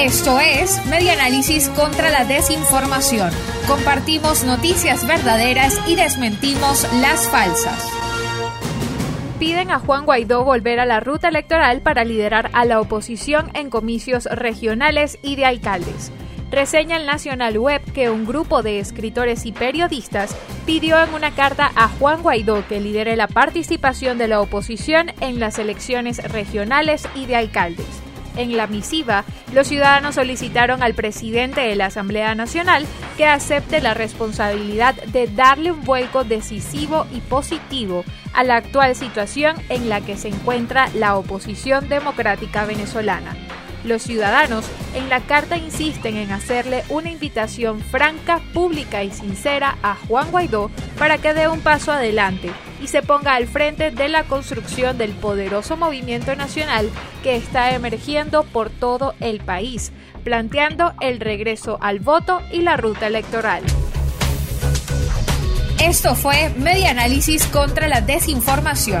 Esto es Media Análisis contra la Desinformación. Compartimos noticias verdaderas y desmentimos las falsas. Piden a Juan Guaidó volver a la ruta electoral para liderar a la oposición en comicios regionales y de alcaldes. Reseña el Nacional Web que un grupo de escritores y periodistas pidió en una carta a Juan Guaidó que lidere la participación de la oposición en las elecciones regionales y de alcaldes. En la misiva, los ciudadanos solicitaron al presidente de la Asamblea Nacional que acepte la responsabilidad de darle un vuelco decisivo y positivo a la actual situación en la que se encuentra la oposición democrática venezolana. Los ciudadanos en la carta insisten en hacerle una invitación franca, pública y sincera a Juan Guaidó para que dé un paso adelante y se ponga al frente de la construcción del poderoso movimiento nacional que está emergiendo por todo el país, planteando el regreso al voto y la ruta electoral. Esto fue Media Análisis contra la Desinformación.